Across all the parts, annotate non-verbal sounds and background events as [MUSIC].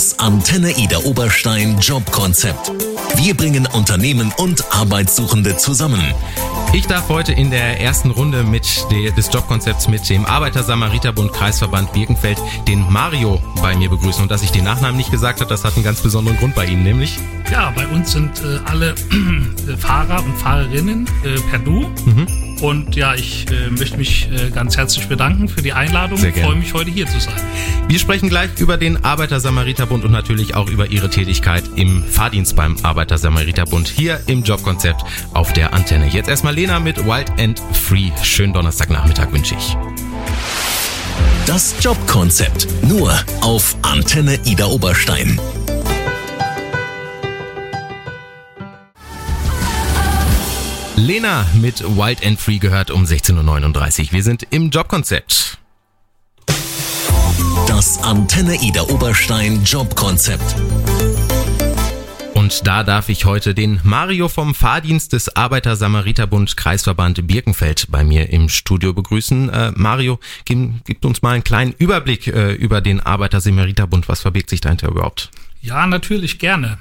Das Antenne Ida Oberstein Jobkonzept. Wir bringen Unternehmen und Arbeitssuchende zusammen. Ich darf heute in der ersten Runde mit des Jobkonzepts mit dem Arbeiter-Samariter-Bund Kreisverband Birkenfeld den Mario bei mir begrüßen. Und dass ich den Nachnamen nicht gesagt habe, das hat einen ganz besonderen Grund bei Ihnen, nämlich? Ja, bei uns sind äh, alle [CLEARS THROAT] äh, Fahrer und Fahrerinnen äh, per Du. Mhm. Und ja, ich äh, möchte mich äh, ganz herzlich bedanken für die Einladung. Sehr gerne. freue mich, heute hier zu sein. Wir sprechen gleich über den Arbeiter-Samariter-Bund und natürlich auch über Ihre Tätigkeit im Fahrdienst beim Arbeiter-Samariter-Bund hier im Jobkonzept auf der Antenne. Jetzt erstmal Lena mit Wild and Free. Schönen Donnerstagnachmittag wünsche ich. Das Jobkonzept nur auf Antenne Ida Oberstein. Lena mit Wild and Free gehört um 16.39 Uhr. Wir sind im Jobkonzept. Das Antenne Ida Oberstein Jobkonzept. Und da darf ich heute den Mario vom Fahrdienst des Arbeiter-Samariter-Bund Kreisverband Birkenfeld bei mir im Studio begrüßen. Äh, Mario, gib, gib, uns mal einen kleinen Überblick äh, über den Arbeiter-Samariter-Bund. Was verbirgt sich dahinter überhaupt? Ja, natürlich gerne.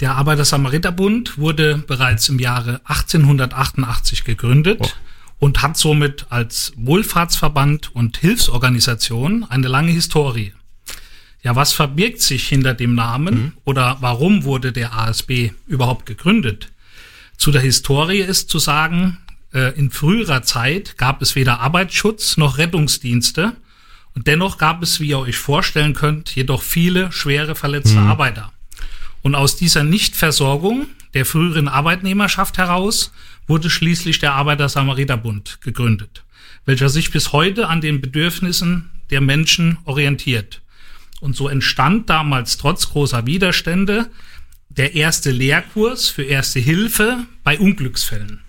Der Arbeiter-Samariter-Bund wurde bereits im Jahre 1888 gegründet oh. und hat somit als Wohlfahrtsverband und Hilfsorganisation eine lange Historie. Ja, was verbirgt sich hinter dem Namen mhm. oder warum wurde der ASB überhaupt gegründet? Zu der Historie ist zu sagen, äh, in früherer Zeit gab es weder Arbeitsschutz noch Rettungsdienste und dennoch gab es, wie ihr euch vorstellen könnt, jedoch viele schwere verletzte mhm. Arbeiter. Und aus dieser Nichtversorgung der früheren Arbeitnehmerschaft heraus wurde schließlich der Arbeiter-Samariter-Bund gegründet, welcher sich bis heute an den Bedürfnissen der Menschen orientiert. Und so entstand damals trotz großer Widerstände der erste Lehrkurs für erste Hilfe bei Unglücksfällen.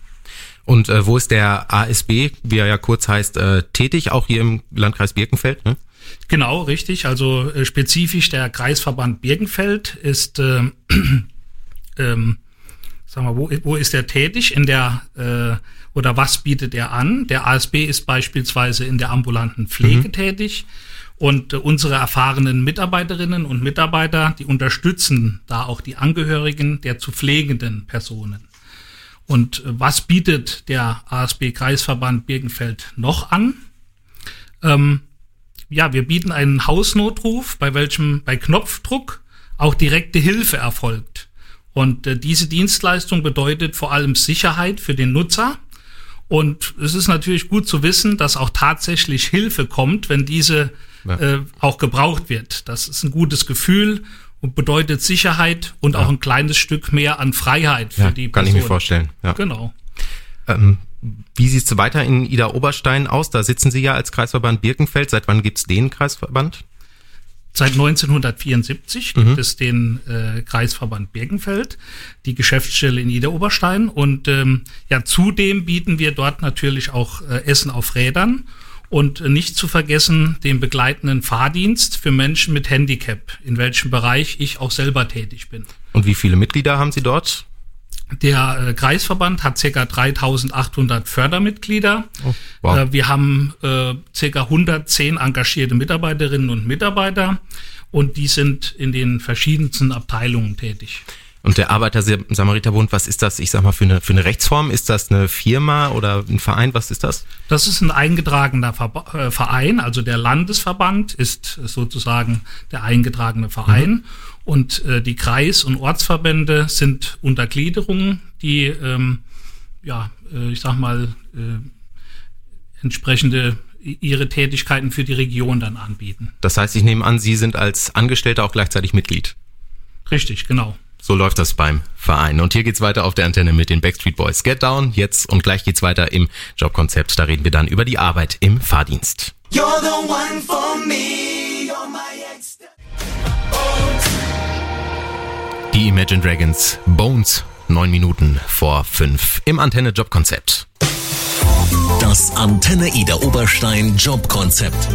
Und äh, wo ist der ASB, wie er ja kurz heißt, äh, tätig? Auch hier im Landkreis Birkenfeld? Ne? Genau, richtig. Also äh, spezifisch der Kreisverband Birkenfeld ist, äh, ähm, [CLEARS THROAT] sagen wir, wo, wo ist er tätig? In der äh, oder was bietet er an? Der ASB ist beispielsweise in der ambulanten Pflege mhm. tätig. Und äh, unsere erfahrenen Mitarbeiterinnen und Mitarbeiter, die unterstützen da auch die Angehörigen der zu pflegenden Personen. Und äh, was bietet der ASB Kreisverband Birkenfeld noch an? Ähm, ja, wir bieten einen Hausnotruf, bei welchem bei Knopfdruck auch direkte Hilfe erfolgt. Und äh, diese Dienstleistung bedeutet vor allem Sicherheit für den Nutzer. Und es ist natürlich gut zu wissen, dass auch tatsächlich Hilfe kommt, wenn diese ja. äh, auch gebraucht wird. Das ist ein gutes Gefühl und bedeutet Sicherheit und ja. auch ein kleines Stück mehr an Freiheit für ja, die Person. Kann ich mir vorstellen. Ja. Genau. Ähm, wie sieht es weiter in Ida Oberstein aus? Da sitzen Sie ja als Kreisverband Birkenfeld. Seit wann gibt es den Kreisverband? Seit 1974 mhm. gibt es den äh, Kreisverband Birkenfeld, die Geschäftsstelle in Ida Oberstein. Und ähm, ja, zudem bieten wir dort natürlich auch äh, Essen auf Rädern und nicht zu vergessen den begleitenden Fahrdienst für Menschen mit Handicap, in welchem Bereich ich auch selber tätig bin. Und wie viele Mitglieder haben Sie dort? Der äh, Kreisverband hat ca. 3800 Fördermitglieder. Oh, wow. äh, wir haben äh, ca. 110 engagierte Mitarbeiterinnen und Mitarbeiter und die sind in den verschiedensten Abteilungen tätig. Und der Arbeiter-Samariter-Bund, was ist das, ich sag mal, für eine, für eine Rechtsform? Ist das eine Firma oder ein Verein? Was ist das? Das ist ein eingetragener äh, Verein. Also der Landesverband ist sozusagen der eingetragene Verein. Mhm. Und äh, die Kreis- und Ortsverbände sind Untergliederungen, die, ähm, ja, äh, ich sag mal, äh, entsprechende ihre Tätigkeiten für die Region dann anbieten. Das heißt, ich nehme an, Sie sind als Angestellter auch gleichzeitig Mitglied. Richtig, genau. So läuft das beim Verein. Und hier geht's weiter auf der Antenne mit den Backstreet Boys. Get Down jetzt und gleich geht's weiter im Jobkonzept. Da reden wir dann über die Arbeit im Fahrdienst. You're the one for me, you're my die Imagine Dragons Bones. Neun Minuten vor fünf im Antenne Jobkonzept. Das Antenne Ida Oberstein Jobkonzept.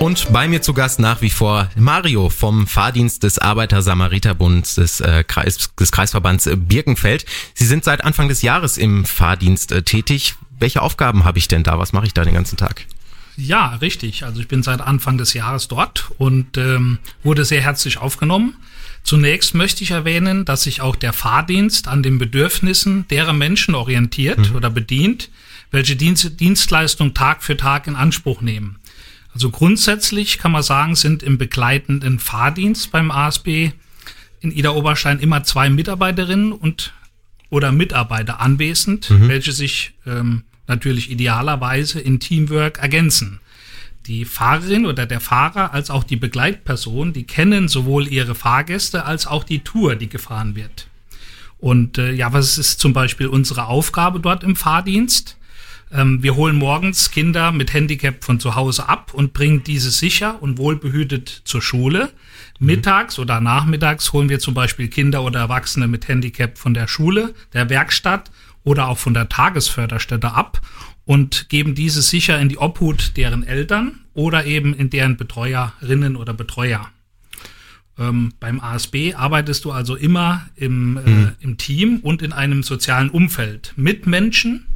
Und bei mir zu Gast nach wie vor Mario vom Fahrdienst des Arbeiter-Samariter-Bunds des, äh, Kreis, des Kreisverbands Birkenfeld. Sie sind seit Anfang des Jahres im Fahrdienst äh, tätig. Welche Aufgaben habe ich denn da? Was mache ich da den ganzen Tag? Ja, richtig. Also ich bin seit Anfang des Jahres dort und ähm, wurde sehr herzlich aufgenommen. Zunächst möchte ich erwähnen, dass sich auch der Fahrdienst an den Bedürfnissen derer Menschen orientiert mhm. oder bedient, welche Dienst Dienstleistung Tag für Tag in Anspruch nehmen. Also grundsätzlich kann man sagen, sind im begleitenden Fahrdienst beim ASB in Ida Oberstein immer zwei Mitarbeiterinnen und oder Mitarbeiter anwesend, mhm. welche sich ähm, natürlich idealerweise in Teamwork ergänzen. Die Fahrerin oder der Fahrer als auch die Begleitperson, die kennen sowohl ihre Fahrgäste als auch die Tour, die gefahren wird. Und äh, ja, was ist zum Beispiel unsere Aufgabe dort im Fahrdienst? Ähm, wir holen morgens Kinder mit Handicap von zu Hause ab und bringen diese sicher und wohlbehütet zur Schule. Mhm. Mittags oder nachmittags holen wir zum Beispiel Kinder oder Erwachsene mit Handicap von der Schule, der Werkstatt oder auch von der Tagesförderstätte ab und geben diese sicher in die Obhut deren Eltern oder eben in deren Betreuerinnen oder Betreuer. Ähm, beim ASB arbeitest du also immer im, äh, mhm. im Team und in einem sozialen Umfeld mit Menschen,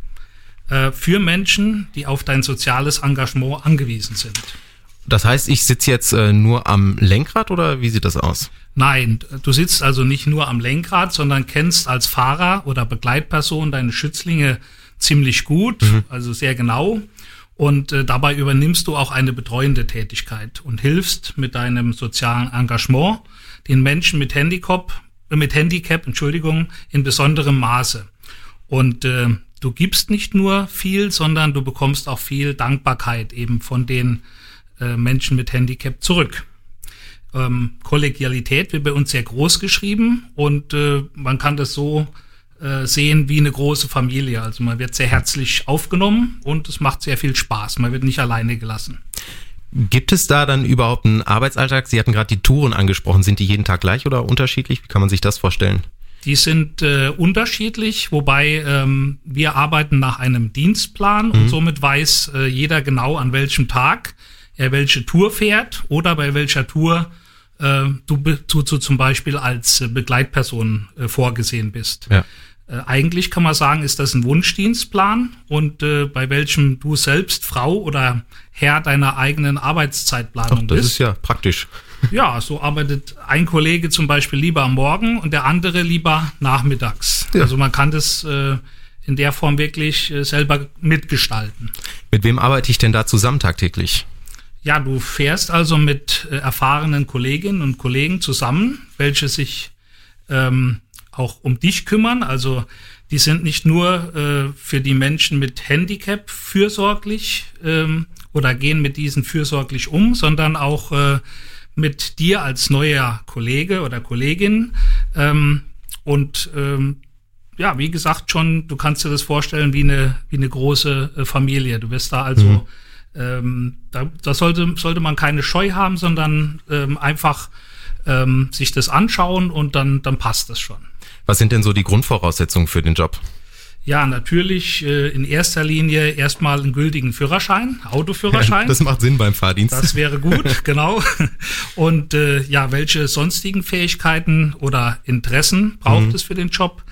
äh, für Menschen, die auf dein soziales Engagement angewiesen sind. Das heißt, ich sitze jetzt äh, nur am Lenkrad oder wie sieht das aus? Nein, du sitzt also nicht nur am Lenkrad, sondern kennst als Fahrer oder Begleitperson deine Schützlinge ziemlich gut, mhm. also sehr genau. Und äh, dabei übernimmst du auch eine betreuende Tätigkeit und hilfst mit deinem sozialen Engagement den Menschen mit Handicap, mit Handicap, Entschuldigung, in besonderem Maße. Und äh, du gibst nicht nur viel, sondern du bekommst auch viel Dankbarkeit eben von den äh, Menschen mit Handicap zurück. Ähm, Kollegialität wird bei uns sehr groß geschrieben und äh, man kann das so äh, sehen wie eine große Familie. Also man wird sehr herzlich aufgenommen und es macht sehr viel Spaß. Man wird nicht alleine gelassen. Gibt es da dann überhaupt einen Arbeitsalltag? Sie hatten gerade die Touren angesprochen. Sind die jeden Tag gleich oder unterschiedlich? Wie kann man sich das vorstellen? Die sind äh, unterschiedlich, wobei ähm, wir arbeiten nach einem Dienstplan mhm. und somit weiß äh, jeder genau, an welchem Tag er welche Tour fährt oder bei welcher Tour äh, du, du, du zum Beispiel als Begleitperson äh, vorgesehen bist. Ja. Äh, eigentlich kann man sagen, ist das ein Wunschdienstplan und äh, bei welchem du selbst Frau oder Herr deiner eigenen Arbeitszeitplanung Ach, das bist. Das ist ja praktisch. [LAUGHS] Ja, so arbeitet ein Kollege zum Beispiel lieber am Morgen und der andere lieber nachmittags. Ja. Also man kann das äh, in der Form wirklich äh, selber mitgestalten. Mit wem arbeite ich denn da zusammen tagtäglich? Ja, du fährst also mit äh, erfahrenen Kolleginnen und Kollegen zusammen, welche sich ähm, auch um dich kümmern. Also die sind nicht nur äh, für die Menschen mit Handicap fürsorglich ähm, oder gehen mit diesen fürsorglich um, sondern auch äh, mit dir als neuer Kollege oder Kollegin. Ähm, und ähm, ja, wie gesagt, schon, du kannst dir das vorstellen wie eine, wie eine große äh, Familie. Du wirst da also, mhm. Ähm, da, da sollte, sollte man keine Scheu haben, sondern ähm, einfach ähm, sich das anschauen und dann, dann passt das schon. Was sind denn so die Grundvoraussetzungen für den Job? Ja, natürlich äh, in erster Linie erstmal einen gültigen Führerschein, Autoführerschein. [LAUGHS] das macht Sinn beim Fahrdienst. Das wäre gut, [LAUGHS] genau. Und äh, ja, welche sonstigen Fähigkeiten oder Interessen braucht mhm. es für den Job?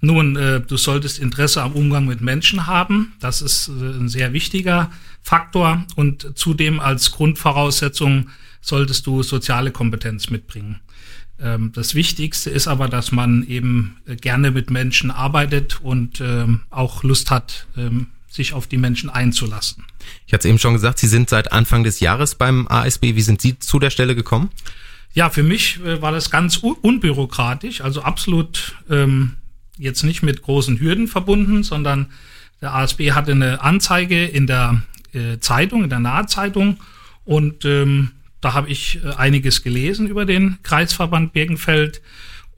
Nun, äh, du solltest Interesse am Umgang mit Menschen haben. Das ist äh, ein sehr wichtiger Faktor. Und zudem als Grundvoraussetzung solltest du soziale Kompetenz mitbringen. Ähm, das Wichtigste ist aber, dass man eben äh, gerne mit Menschen arbeitet und ähm, auch Lust hat, ähm, sich auf die Menschen einzulassen. Ich hatte es eben schon gesagt, Sie sind seit Anfang des Jahres beim ASB. Wie sind Sie zu der Stelle gekommen? Ja, für mich äh, war das ganz unbürokratisch, also absolut ähm, jetzt nicht mit großen Hürden verbunden, sondern der ASB hatte eine Anzeige in der äh, Zeitung, in der Nahzeitung und ähm, da habe ich äh, einiges gelesen über den Kreisverband Birkenfeld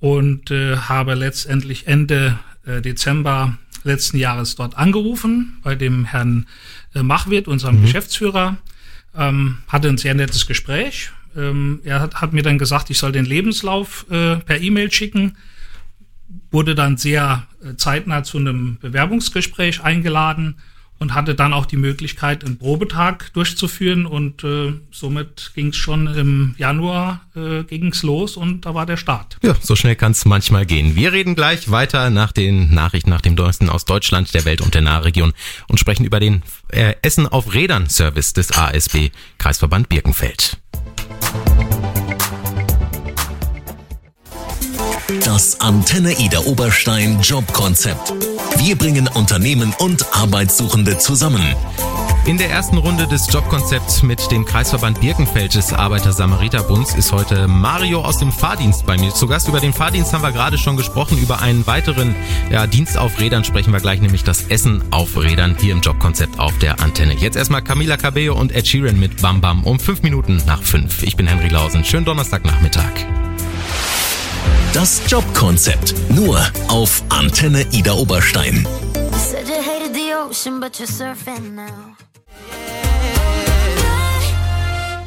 und äh, habe letztendlich Ende äh, Dezember letzten Jahres dort angerufen bei dem Herrn äh, Machwirt, unserem mhm. Geschäftsführer, ähm, hatte ein sehr nettes Gespräch. Ähm, er hat, hat, mir dann gesagt, ich soll den Lebenslauf per E-Mail schicken, wurde dann sehr äh, zeitnah zu einem Bewerbungsgespräch eingeladen und hatte dann auch die Möglichkeit, einen Probetag durchzuführen und äh, somit ging es schon im Januar äh, ging's los und da war der Start. Ja, so schnell kann es manchmal gehen. Wir reden gleich weiter nach den Nachrichten, nach dem Neuesten aus Deutschland, der Welt und der Nahregion und sprechen über den äh, Essen auf Rädern Service des ASB Kreisverband Birkenfeld. Das Antenne Ida Oberstein Jobkonzept. Wir bringen Unternehmen und Arbeitssuchende zusammen. In der ersten Runde des Jobkonzepts mit dem Kreisverband Birkenfeld des Arbeiter-Samariter-Bunds ist heute Mario aus dem Fahrdienst bei mir zu Gast. Über den Fahrdienst haben wir gerade schon gesprochen. Über einen weiteren ja, Dienst auf Rädern sprechen wir gleich, nämlich das Essen auf Rädern hier im Jobkonzept auf der Antenne. Jetzt erstmal Camila Cabello und Ed Sheeran mit Bam Bam um fünf Minuten nach fünf. Ich bin Henry Lausen. Schönen Donnerstagnachmittag. Das Jobkonzept nur auf Antenne Ida Oberstein.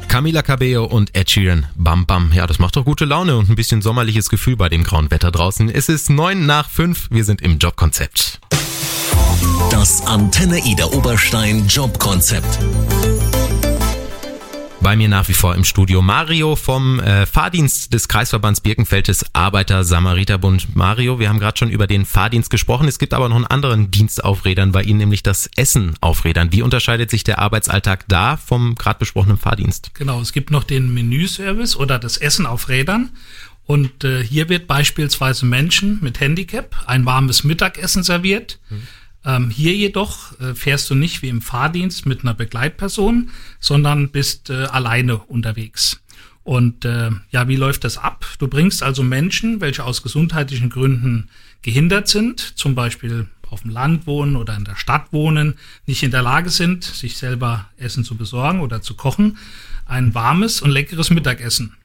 Camila Cabello und Ed Sheeran. Bam Bam. Ja, das macht doch gute Laune und ein bisschen sommerliches Gefühl bei dem grauen Wetter draußen. Es ist neun nach fünf. Wir sind im Jobkonzept. Das Antenne Ida Oberstein Jobkonzept. Bei mir nach wie vor im Studio Mario vom äh, Fahrdienst des Kreisverbands Birkenfeld des Arbeiter-Samariterbund. Mario, wir haben gerade schon über den Fahrdienst gesprochen. Es gibt aber noch einen anderen Dienst auf Rädern bei Ihnen, nämlich das Essen auf Rädern. Wie unterscheidet sich der Arbeitsalltag da vom gerade besprochenen Fahrdienst? Genau, es gibt noch den Menüservice oder das Essen auf Rädern. Und äh, hier wird beispielsweise Menschen mit Handicap ein warmes Mittagessen serviert. Mhm ähm, hier jedoch äh, fährst du nicht wie im Fahrdienst mit einer Begleitperson, sondern bist äh, alleine unterwegs. Und äh, ja, wie läuft das ab? Du bringst also Menschen, welche aus gesundheitlichen Gründen gehindert sind, zum Beispiel auf dem Land wohnen oder in der Stadt wohnen, nicht in der Lage sind, sich selber Essen zu besorgen oder zu kochen, ein warmes und leckeres Mittagessen.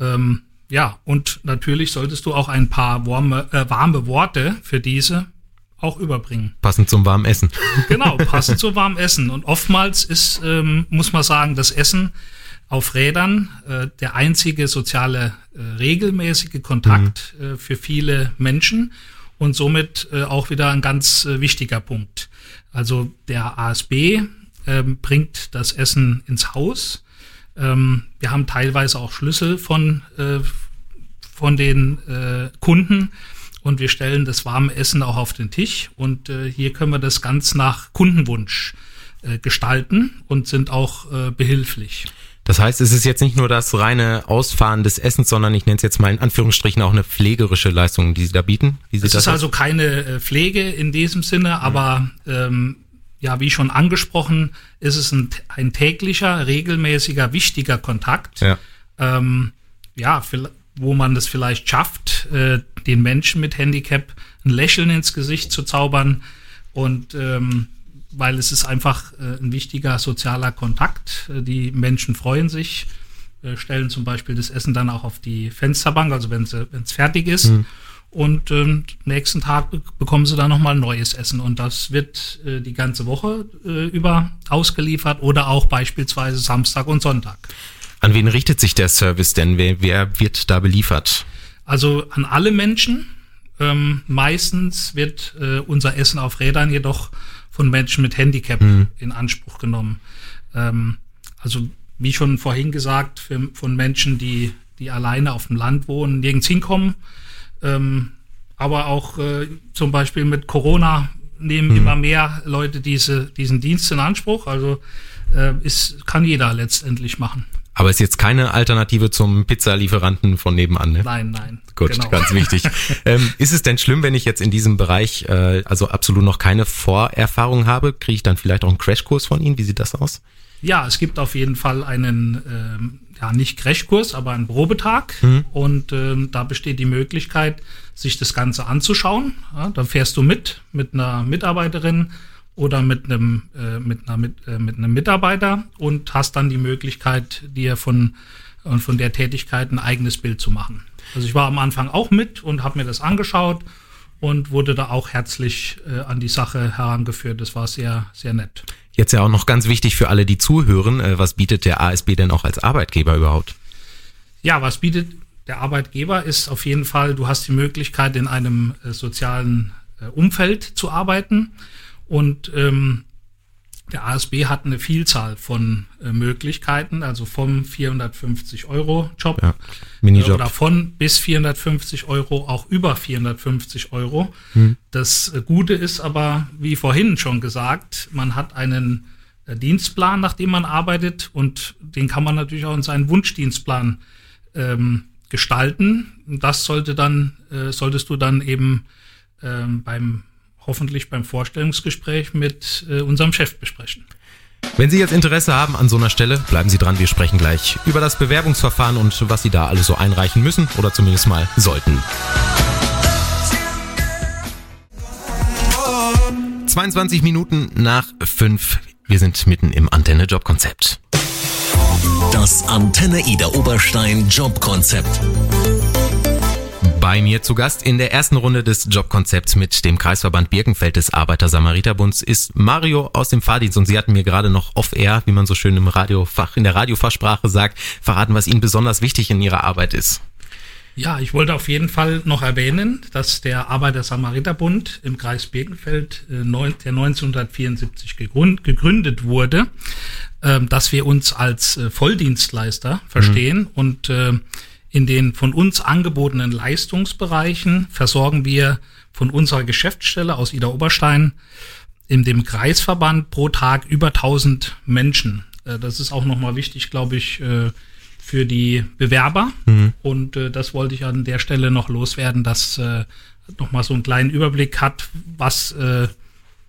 Ähm, ja, und natürlich solltest du auch ein paar warme, äh, warme Worte für diese auch überbringen. Passend zum warmen Essen. [LAUGHS] Genau, passend zum warmen Essen. Und oftmals ist, ähm, muss man sagen, das Essen auf Rädern äh, der einzige soziale, äh, regelmäßige Kontakt mhm. äh, für viele Menschen und somit äh, auch wieder ein ganz äh, wichtiger Punkt. Also der ASB ähm, bringt das Essen ins Haus. Ähm, wir haben teilweise auch Schlüssel von, äh, von den Kunden und wir stellen das warme Essen auch auf den Tisch und äh, hier können wir das ganz nach Kundenwunsch äh, gestalten und sind auch äh, behilflich. Das heißt, es ist jetzt nicht nur das reine Ausfahren des Essens, sondern ich nenne es jetzt mal in Anführungsstrichen auch eine pflegerische Leistung, die Sie da bieten. Wie sieht es ist also keine äh, Pflege in diesem Sinne, mhm. aber ähm, ja, wie schon angesprochen, ist es ein, ein täglicher, regelmäßiger, wichtiger Kontakt. Ja, ähm, ja wo man es vielleicht schafft, äh, den Menschen mit Handicap ein Lächeln ins Gesicht zu zaubern und ähm, weil es ist einfach äh, ein wichtiger sozialer Kontakt. Äh, die Menschen freuen sich, äh, stellen zum Beispiel das Essen dann auch auf die Fensterbank, also wenn es fertig ist. Mhm. Und ähm, nächsten Tag bekommen sie dann nochmal neues Essen. Und das wird äh, die ganze Woche äh, über ausgeliefert oder auch beispielsweise Samstag und Sonntag. An wen richtet sich der Service denn? Wer, wer wird da beliefert? Also an alle Menschen. Ähm, meistens wird äh, unser Essen auf Rädern jedoch von Menschen mit Handicap mhm. in Anspruch genommen. Ähm, also wie schon vorhin gesagt, für, von Menschen, die, die alleine auf dem Land wohnen, nirgends hinkommen. Ähm, aber auch äh, zum Beispiel mit Corona nehmen mhm. immer mehr Leute diese, diesen Dienst in Anspruch. Also äh, ist, kann jeder letztendlich machen. Aber ist jetzt keine Alternative zum Pizzalieferanten von nebenan, ne? Nein, nein. Gut, genau. ganz wichtig. [LAUGHS] ähm, ist es denn schlimm, wenn ich jetzt in diesem Bereich äh, also absolut noch keine Vorerfahrung habe? Kriege ich dann vielleicht auch einen Crashkurs von Ihnen? Wie sieht das aus? Ja, es gibt auf jeden Fall einen, ähm, ja nicht Crashkurs, aber einen Probetag. Mhm. Und ähm, da besteht die Möglichkeit, sich das Ganze anzuschauen. Ja, da fährst du mit, mit einer Mitarbeiterin oder mit einem, äh, mit, einer, mit, äh, mit einem Mitarbeiter und hast dann die Möglichkeit, dir von, äh, von der Tätigkeit ein eigenes Bild zu machen. Also ich war am Anfang auch mit und habe mir das angeschaut und wurde da auch herzlich äh, an die Sache herangeführt. Das war sehr, sehr nett. Jetzt ja auch noch ganz wichtig für alle, die zuhören, äh, was bietet der ASB denn auch als Arbeitgeber überhaupt? Ja, was bietet der Arbeitgeber ist auf jeden Fall, du hast die Möglichkeit, in einem äh, sozialen äh, Umfeld zu arbeiten. Und ähm, der ASB hat eine Vielzahl von äh, Möglichkeiten, also vom 450 Euro Job ja, Minijob. Äh, oder von bis 450 Euro, auch über 450 Euro. Hm. Das äh, Gute ist aber, wie vorhin schon gesagt, man hat einen äh, Dienstplan, nach dem man arbeitet und den kann man natürlich auch in seinen Wunschdienstplan ähm, gestalten. Das sollte dann, äh, solltest du dann eben ähm, beim hoffentlich beim Vorstellungsgespräch mit äh, unserem Chef besprechen. Wenn Sie jetzt Interesse haben an so einer Stelle, bleiben Sie dran. Wir sprechen gleich über das Bewerbungsverfahren und was Sie da alles so einreichen müssen oder zumindest mal sollten. 22 Minuten nach 5. Wir sind mitten im Antenne Jobkonzept. Das Antenne Ida Oberstein Jobkonzept. Bei mir zu Gast in der ersten Runde des Jobkonzepts mit dem Kreisverband Birkenfeld des Arbeiter-Samariter-Bunds ist Mario aus dem Fahrdienst und Sie hatten mir gerade noch off-air, wie man so schön im Radiofach, in der Radiofachsprache sagt, verraten, was Ihnen besonders wichtig in Ihrer Arbeit ist. Ja, ich wollte auf jeden Fall noch erwähnen, dass der Arbeiter-Samariter-Bund im Kreis Birkenfeld, äh, der 1974 gegründet wurde, äh, dass wir uns als äh, Volldienstleister verstehen mhm. und äh, in den von uns angebotenen Leistungsbereichen versorgen wir von unserer Geschäftsstelle aus Ida Oberstein in dem Kreisverband pro Tag über 1000 Menschen. Äh, das ist auch nochmal wichtig, glaube ich, äh, für die Bewerber. Mhm. Und äh, das wollte ich an der Stelle noch loswerden, dass nochmal so einen kleinen Überblick hat, was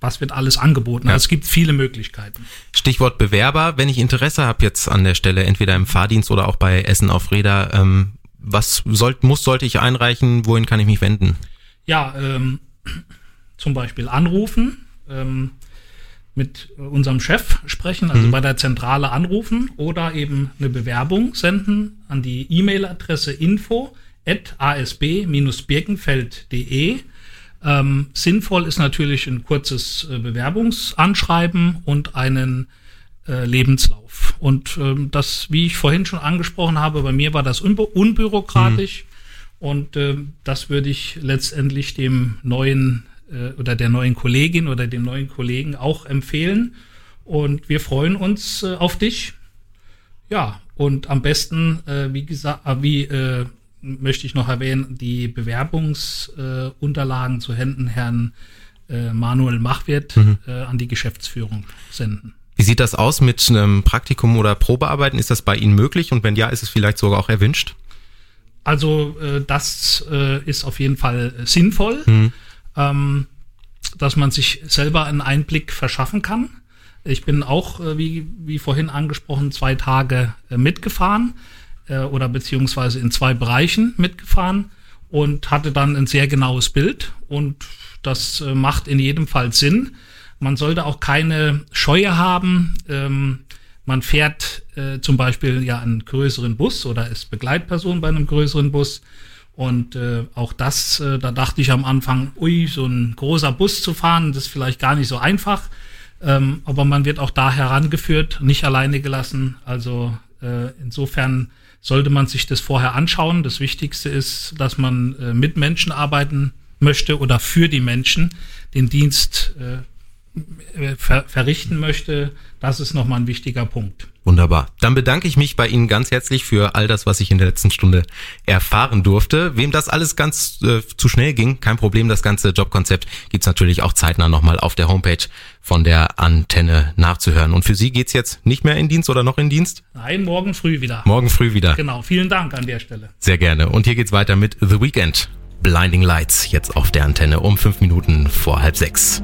was wird alles angeboten. Ja. Also es gibt viele Möglichkeiten. Stichwort Bewerber, wenn ich Interesse habe jetzt an der Stelle, entweder im Fahrdienst oder auch bei Essen auf Räder, ähm, was soll, muss, sollte ich einreichen, wohin kann ich mich wenden? Ja, ähm, zum Beispiel anrufen, ähm, mit unserem Chef sprechen, also mhm. bei der Zentrale anrufen oder eben eine Bewerbung senden an die E-Mail-Adresse info at asb-birkenfeld.de ähm, sinnvoll ist natürlich ein kurzes äh, Bewerbungsanschreiben und einen äh, Lebenslauf. Und ähm, das, wie ich vorhin schon angesprochen habe, bei mir war das unbü unbürokratisch. Mhm. Und äh, das würde ich letztendlich dem neuen äh, oder der neuen Kollegin oder dem neuen Kollegen auch empfehlen. Und wir freuen uns äh, auf dich. Ja, und am besten, äh, wie gesagt, wie möchte ich noch erwähnen, die Bewerbungsunterlagen zu Händen Herrn äh, Manuel Machwirt mhm. äh, an die Geschäftsführung senden. Wie sieht das aus mit einem Praktikum oder Probearbeiten? Ist das bei Ihnen möglich und wenn ja, ist es vielleicht sogar auch erwünscht? Also äh, das ist auf jeden Fall sinnvoll, mhm. ähm, dass man sich selber einen Einblick verschaffen kann. Ich bin auch, wie, wie vorhin angesprochen, zwei Tage mitgefahren äh, oder beziehungsweise in zwei Bereichen mitgefahren und hatte dann ein sehr genaues Bild und das äh, macht in jedem Fall Sinn. Man sollte auch keine Scheue haben. Ähm, man fährt äh, zum Beispiel ja einen größeren Bus oder ist Begleitperson bei einem größeren Bus. Und äh, auch das, äh, da dachte ich am Anfang, ui, so ein großer Bus zu fahren, das ist vielleicht gar nicht so einfach. Ähm, aber man wird auch da herangeführt, nicht alleine gelassen. Also äh, insofern sollte man sich das vorher anschauen. Das Wichtigste ist, dass man äh, mit Menschen arbeiten möchte oder für die Menschen den Dienst äh, ver verrichten möchte. Das ist nochmal ein wichtiger Punkt. Wunderbar. Dann bedanke ich mich bei Ihnen ganz herzlich für all das, was ich in der letzten Stunde erfahren durfte. Wem das alles ganz äh, zu schnell ging, kein Problem. Das ganze Jobkonzept gibt's natürlich auch zeitnah nochmal auf der Homepage von der Antenne nachzuhören. Und für Sie geht's jetzt nicht mehr in Dienst oder noch in Dienst? Nein, morgen früh wieder. Morgen früh wieder. Genau. Vielen Dank an der Stelle. Sehr gerne. Und hier geht's weiter mit The Weekend. Blinding Lights jetzt auf der Antenne um fünf Minuten vor halb sechs.